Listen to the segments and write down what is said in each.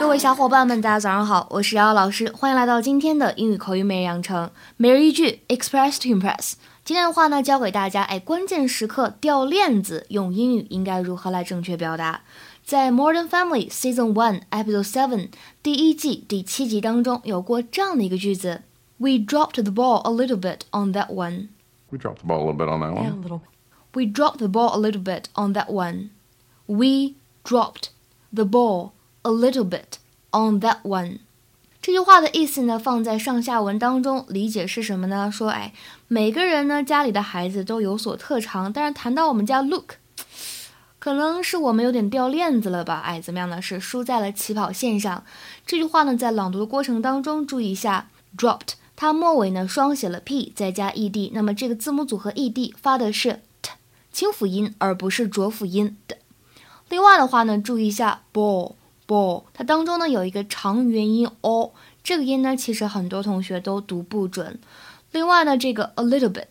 各位小伙伴们，大家早上好，我是瑶瑶老师，欢迎来到今天的英语口语每日养成，每日一句，express to impress。今天的话呢，教给大家，哎，关键时刻掉链子，用英语应该如何来正确表达？在《Modern Family》Season One Episode Seven 第一季第七集当中，有过这样的一个句子。：We dropped the ball a little bit on that one. We dropped the ball a little bit on that Yeah, a one. little. We dropped the ball a little bit on that one. We dropped the ball a little bit on that one. 这句话的意思呢，放在上下文当中理解是什么呢？说，哎，每个人呢家里的孩子都有所特长，但是谈到我们家 Luke，可能是我们有点掉链子了吧？哎，怎么样呢？是输在了起跑线上。这句话呢，在朗读的过程当中，注意一下 dropped，它末尾呢双写了 p，再加 ed，那么这个字母组合 ed 发的是 t 清辅音，而不是浊辅音的。另外的话呢，注意一下 ball ball，它当中呢有一个长元音 o，这个音呢其实很多同学都读不准。另外呢，这个 a little bit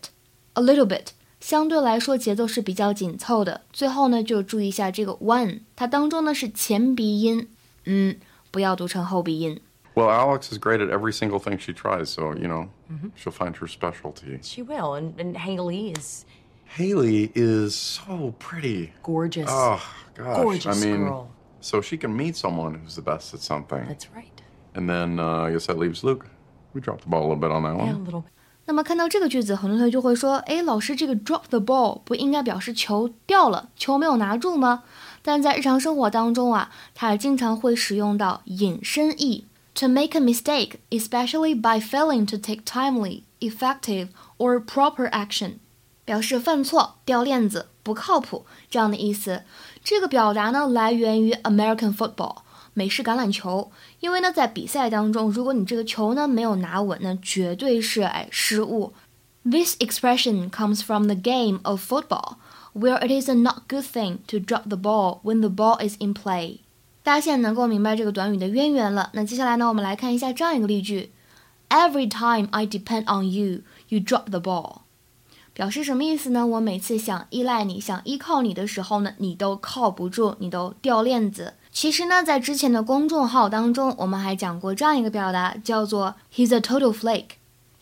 a little bit 相对来说节奏是比较紧凑的。最后呢，就注意一下这个 one，它当中呢是前鼻音，嗯，不要读成后鼻音。Well, Alex is great at every single thing she tries, so, you know, she'll find her specialty. She will. And, and Haley is Haley is so pretty. gorgeous. Oh, gosh. Gorgeous I mean, girl. so she can meet someone who's the best at something. That's right. And then uh, I guess that leaves Luke. We dropped the ball a little bit on that Yeah, a one. little. 那么看到这个句子，很多同学就会说：“诶，老师，这个 drop the ball 不应该表示球掉了，球没有拿住吗？”但在日常生活当中啊，它也经常会使用到引申义 ，to make a mistake, especially by failing to take timely, effective or proper action，表示犯错、掉链子、不靠谱这样的意思。这个表达呢，来源于 American football。美式橄榄球，因为呢，在比赛当中，如果你这个球呢没有拿稳，那绝对是哎失误。This expression comes from the game of football, where it is a not good thing to drop the ball when the ball is in play。 大家现在能够明白这个短语的渊源了。那接下来呢，我们来看一下这样一个例句：Every time I depend on you, you drop the ball。表示什么意思呢？我每次想依赖你、想依靠你的时候呢，你都靠不住，你都掉链子。其实呢，在之前的公众号当中，我们还讲过这样一个表达，叫做 "He's a total flake."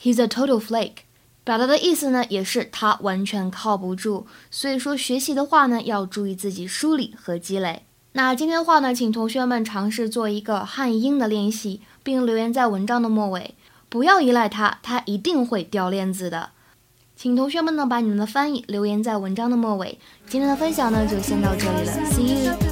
He's a total flake，表达的意思呢，也是他完全靠不住。所以说，学习的话呢，要注意自己梳理和积累。那今天的话呢，请同学们尝试做一个汉英的练习，并留言在文章的末尾，不要依赖它，它一定会掉链子的。请同学们呢把你们的翻译留言在文章的末尾。今天的分享呢就先到这里了，See you。